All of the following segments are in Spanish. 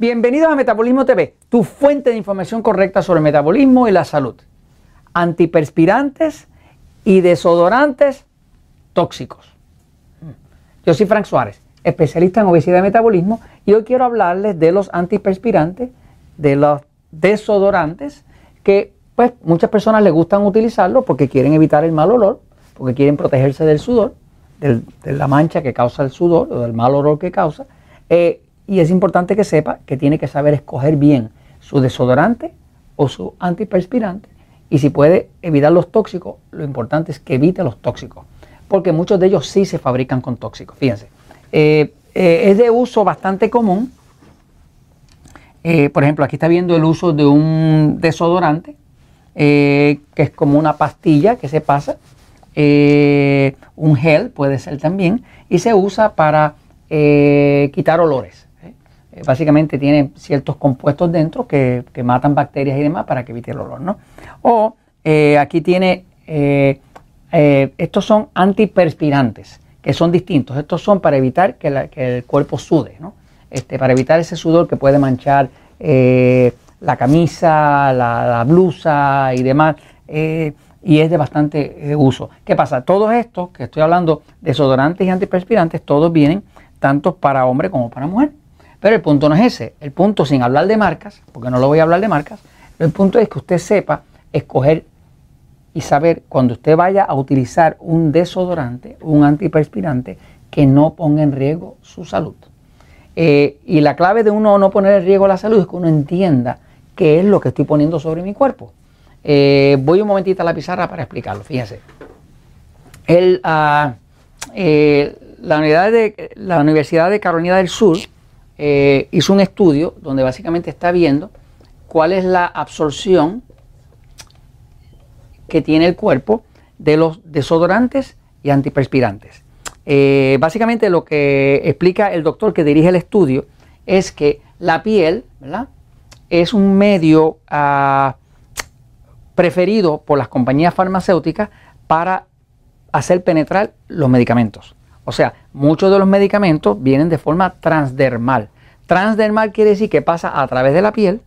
Bienvenidos a Metabolismo TV, tu fuente de información correcta sobre el metabolismo y la salud. Antiperspirantes y desodorantes tóxicos. Yo soy Frank Suárez, especialista en obesidad y metabolismo, y hoy quiero hablarles de los antiperspirantes, de los desodorantes, que pues muchas personas les gustan utilizarlo porque quieren evitar el mal olor, porque quieren protegerse del sudor, de la mancha que causa el sudor o del mal olor que causa. Eh, y es importante que sepa que tiene que saber escoger bien su desodorante o su antiperspirante. Y si puede evitar los tóxicos, lo importante es que evite los tóxicos. Porque muchos de ellos sí se fabrican con tóxicos. Fíjense. Eh, eh, es de uso bastante común. por ejemplo, aquí está viendo el uso de un desodorante, que es como una pastilla que se pasa eh, un gel puede ser también, y se usa para eh, quitar olores. ¿Eh? básicamente tiene ciertos compuestos dentro que, matan bacterias y demás para que evite el olor. ¿no? O aquí tiene, estos son antiperspirantes, que son distintos. Estos son para evitar que, el cuerpo sude, ¿no? este, para evitar ese sudor que puede manchar la camisa, la, blusa y demás y es de bastante eh, uso. ¿Qué pasa? Todos estos que estoy hablando, desodorantes y antiperspirantes, todos vienen tanto para hombre como para mujer. Pero el punto no es ese. El punto, sin hablar de marcas, porque no lo voy a hablar de marcas, el punto es que usted sepa escoger y saber cuando usted vaya a utilizar un desodorante, un antiperspirante, que no ponga en riesgo su salud. Eh, y la clave de uno no poner en riesgo la salud es que uno entienda qué es lo que estoy poniendo sobre mi cuerpo. Eh, voy un momentito a la pizarra para explicarlo. Fíjense. Ah, eh, la, de, la, Universidad de Carolina del Sur eh, hizo un estudio donde básicamente está viendo cuál es la absorción que tiene el cuerpo de los desodorantes y antiperspirantes. básicamente lo que explica el doctor que dirige el estudio es que la piel es un medio uh, preferido por las compañías farmacéuticas para hacer penetrar los medicamentos. O sea, muchos de los medicamentos vienen de forma transdermal. Transdermal quiere decir que pasa a través de la piel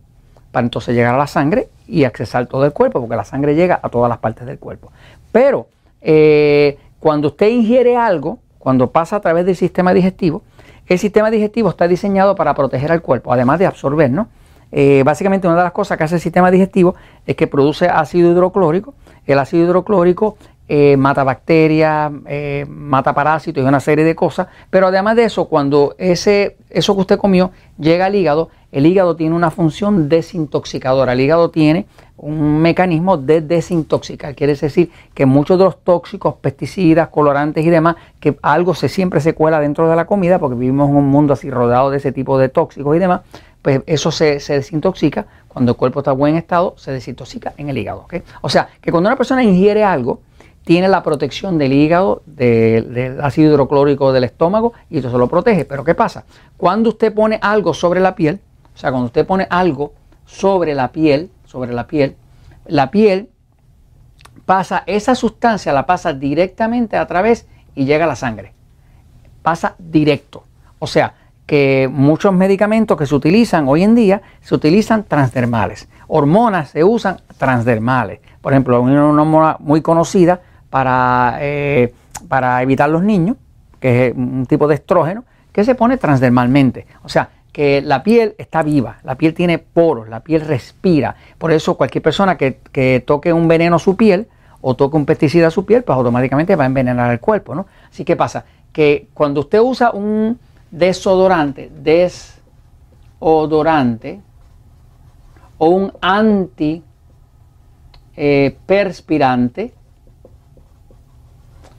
para entonces llegar a la sangre y accesar todo el cuerpo, porque la sangre llega a todas las partes del cuerpo. Pero eh, cuando usted ingiere algo, cuando pasa a través del sistema digestivo, el sistema digestivo está diseñado para proteger al cuerpo, además de absorber, ¿no? Eh, básicamente una de las cosas que hace el sistema digestivo es que produce ácido hidroclórico. El ácido hidroclórico eh, mata bacterias, eh, mata parásitos y una serie de cosas. Pero además de eso, cuando ese, eso que usted comió llega al hígado, el hígado tiene una función desintoxicadora. El hígado tiene un mecanismo de desintoxicar. Quiere decir que muchos de los tóxicos, pesticidas, colorantes y demás, que algo se siempre se cuela dentro de la comida, porque vivimos en un mundo así rodeado de ese tipo de tóxicos y demás, pues eso se, desintoxica. Cuando el cuerpo está en buen estado, se desintoxica en el hígado. O sea, que cuando una persona ingiere algo, tiene la protección del hígado, del ácido hidroclórico del estómago y eso se lo protege. Pero ¿qué pasa? Cuando usted pone algo sobre la piel, o sea, cuando usted pone algo sobre la piel, sobre la piel, la piel pasa, esa sustancia la pasa directamente a través y llega a la sangre. Pasa directo. O sea, que muchos medicamentos que se utilizan hoy en día se utilizan transdermales. Hormonas se usan transdermales. Por ejemplo, una hormona muy conocida para, eh, para evitar los niños, que es un tipo de estrógeno, que se pone transdermalmente. O sea, que la piel está viva, la piel tiene poros, la piel respira. Por eso cualquier persona que, que toque un veneno a su piel o toque un pesticida a su piel, pues automáticamente va a envenenar el cuerpo. ¿no? Así que pasa que cuando usted usa un desodorante, desodorante o un antiperspirante, eh,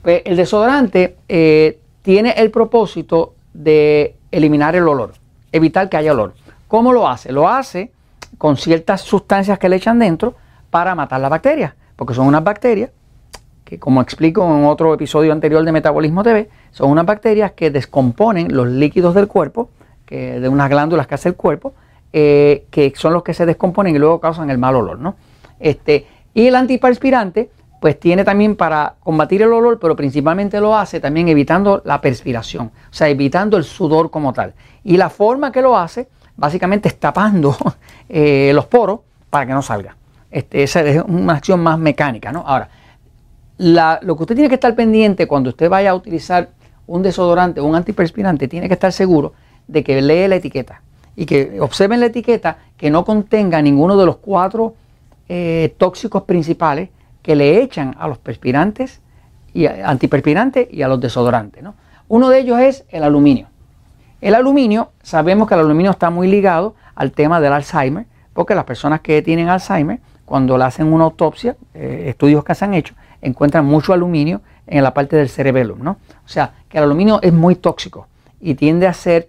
pues el desodorante eh, tiene el propósito de eliminar el olor, evitar que haya olor. ¿Cómo lo hace? Lo hace con ciertas sustancias que le echan dentro para matar las bacterias, porque son unas bacterias que como explico en otro episodio anterior de Metabolismo TV, son unas bacterias que descomponen los líquidos del cuerpo, que, de unas glándulas que hace el cuerpo, eh, que son los que se descomponen y luego causan el mal olor. ¿no? Este, y el antiperspirante, pues tiene también para combatir el olor, pero principalmente lo hace también evitando la perspiración, o sea, evitando el sudor como tal. Y la forma que lo hace, básicamente tapando eh, los poros para que no salga. Este, esa es una acción más mecánica, ¿no? Ahora, lo que usted tiene que estar pendiente cuando usted vaya a utilizar un desodorante o un antiperspirante, tiene que estar seguro de que lee la etiqueta y que observen la etiqueta que no contenga ninguno de los cuatro eh, tóxicos principales que le echan a los perspirantes y antiperspirantes y a los desodorantes. ¿no? Uno de ellos es el aluminio. El aluminio, sabemos que el aluminio está muy ligado al tema del Alzheimer, porque las personas que tienen Alzheimer, cuando le hacen una autopsia, eh, estudios que se han hecho, encuentran mucho aluminio en la parte del cerebelo, ¿no? O sea, que el aluminio es muy tóxico y tiende a ser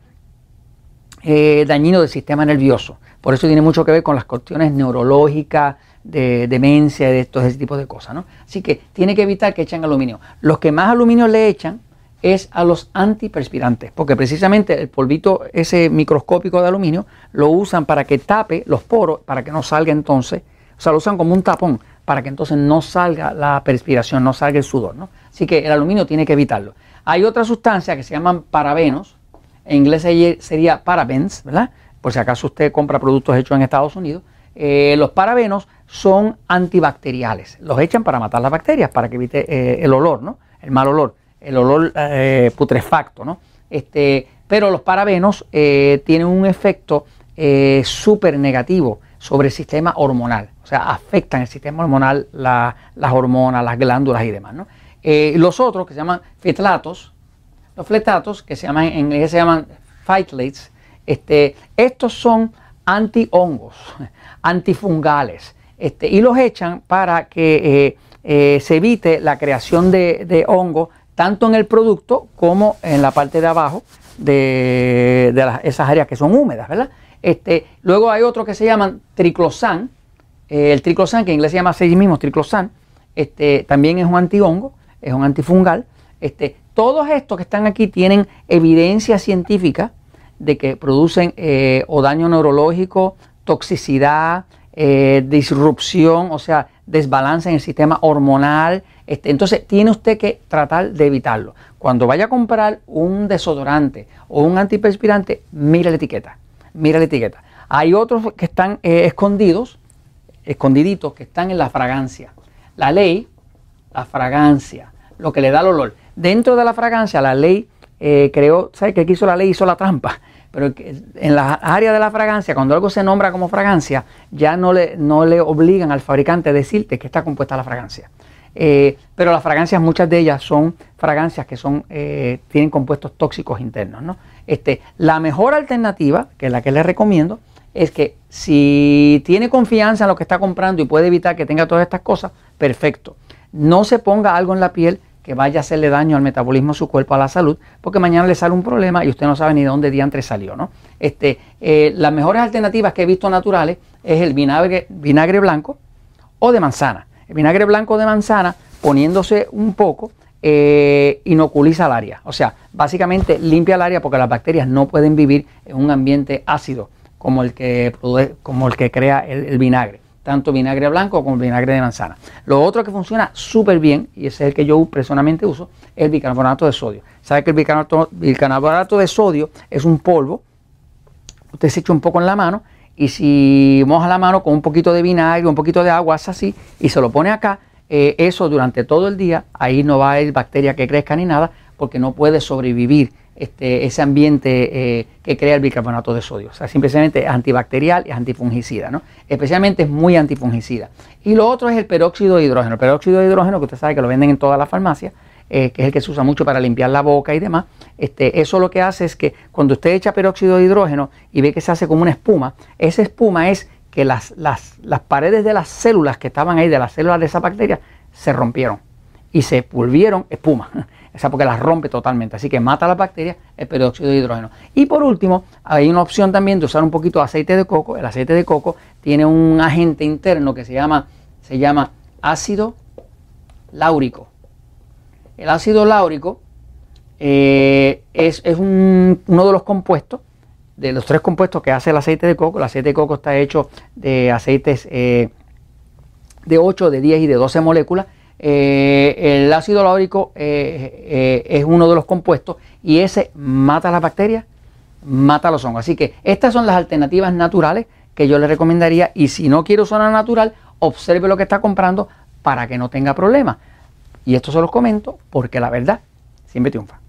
eh, dañino del sistema nervioso. Por eso tiene mucho que ver con las cuestiones neurológicas, de demencia, de estos ese tipo de cosas, ¿no? Así que tiene que evitar que echen aluminio. Los que más aluminio le echan es a los antiperspirantes, porque precisamente el polvito ese microscópico de aluminio lo usan para que tape los poros, para que no salga entonces, o sea, lo usan como un tapón, para que entonces no salga la perspiración, no salga el sudor, ¿no? Así que el aluminio tiene que evitarlo. Hay otra sustancia que se llaman parabenos, en inglés sería parabens, ¿verdad? Por si acaso usted compra productos hechos en Estados Unidos. Eh, los parabenos son antibacteriales, los echan para matar las bacterias, para que evite eh, el olor, ¿no? El mal olor el olor eh, putrefacto, ¿no? Este, pero los parabenos tienen un efecto súper negativo sobre el sistema hormonal, o sea, afectan el sistema hormonal, las hormonas, las glándulas y demás, ¿no? los otros que se llaman fetlatos, los fletatos que se llaman en inglés se llaman phytalates, este, estos son antihongos, antifungales, este, y los echan para que se evite la creación de, de hongos tanto en el producto como en la parte de abajo de, esas áreas que son húmedas, ¿verdad? Este, luego hay otro que se llaman triclosan, eh, el triclosan, que en inglés se llama así mismo triclosan, este, también es un antihongo, es un antifungal. Este, todos estos que están aquí tienen evidencia científica de que producen eh, o daño neurológico, toxicidad, eh, disrupción, o sea, desbalance en el sistema hormonal, este, entonces tiene usted que tratar de evitarlo. Cuando vaya a comprar un desodorante o un antiperspirante, mire la etiqueta. Mire la etiqueta. Hay otros que están eh, escondidos, escondiditos, que están en la fragancia. La ley, la fragancia, lo que le da el olor. Dentro de la fragancia, la ley eh, creó, ¿sabe qué hizo la ley? Hizo la trampa. Pero en la área de la fragancia, cuando algo se nombra como fragancia, ya no le, no le obligan al fabricante a decirte que está compuesta la fragancia. Eh, pero las fragancias, muchas de ellas son fragancias que son, eh, tienen compuestos tóxicos internos. ¿no? Este, la mejor alternativa, que es la que les recomiendo, es que si tiene confianza en lo que está comprando y puede evitar que tenga todas estas cosas, perfecto. No se ponga algo en la piel que vaya a hacerle daño al metabolismo de su cuerpo, a la salud, porque mañana le sale un problema y usted no sabe ni de dónde diantre salió. ¿no? Este, eh, las mejores alternativas que he visto naturales es el vinagre, vinagre blanco o de manzana. El vinagre blanco de manzana, poniéndose un poco, eh, inoculiza el área. O sea, básicamente limpia el área porque las bacterias no pueden vivir en un ambiente ácido como el que, como el que crea el, vinagre. Tanto vinagre blanco como vinagre de manzana. Lo otro que funciona súper bien, y ese es el que yo personalmente uso, es el bicarbonato de sodio. ¿Sabe que el bicarbonato, bicarbonato de sodio es un polvo? Usted se echa un poco en la mano y si moja la mano con un poquito de vinagre, un poquito de agua, hace así, y se lo pone acá, eh, eso durante todo el día, ahí no va a haber bacteria que crezca ni nada, porque no puede sobrevivir este, ese ambiente eh, que crea el bicarbonato de sodio. O sea, simplemente es antibacterial y antifungicida, ¿no? Especialmente es muy antifungicida. Y lo otro es el peróxido de hidrógeno. El peróxido de hidrógeno, que usted sabe que lo venden en todas las farmacias, eh, que es el que se usa mucho para limpiar la boca y demás, este, eso lo que hace es que cuando usted echa peróxido de hidrógeno y ve que se hace como una espuma, esa espuma es que las, las, paredes de las células que estaban ahí, de las células de esa bacteria, se rompieron y se volvieron espuma. O sea, porque las rompe totalmente. Así que mata a las bacterias el peróxido de hidrógeno. Y por último, hay una opción también de usar un poquito de aceite de coco. El aceite de coco tiene un agente interno que se llama, se llama ácido láurico. El ácido láurico eh, es, uno de los compuestos, de los tres compuestos que hace el aceite de coco. El aceite de coco está hecho de aceites eh, de 8, de 10 y de 12 moléculas. Eh, el ácido láurico es uno de los compuestos y ese mata las bacterias mata los hongos. Así que estas son las alternativas naturales que yo le recomendaría y si no quiero zona natural, observe lo que está comprando para que no tenga problemas. Y esto se los comento porque la verdad siempre triunfa.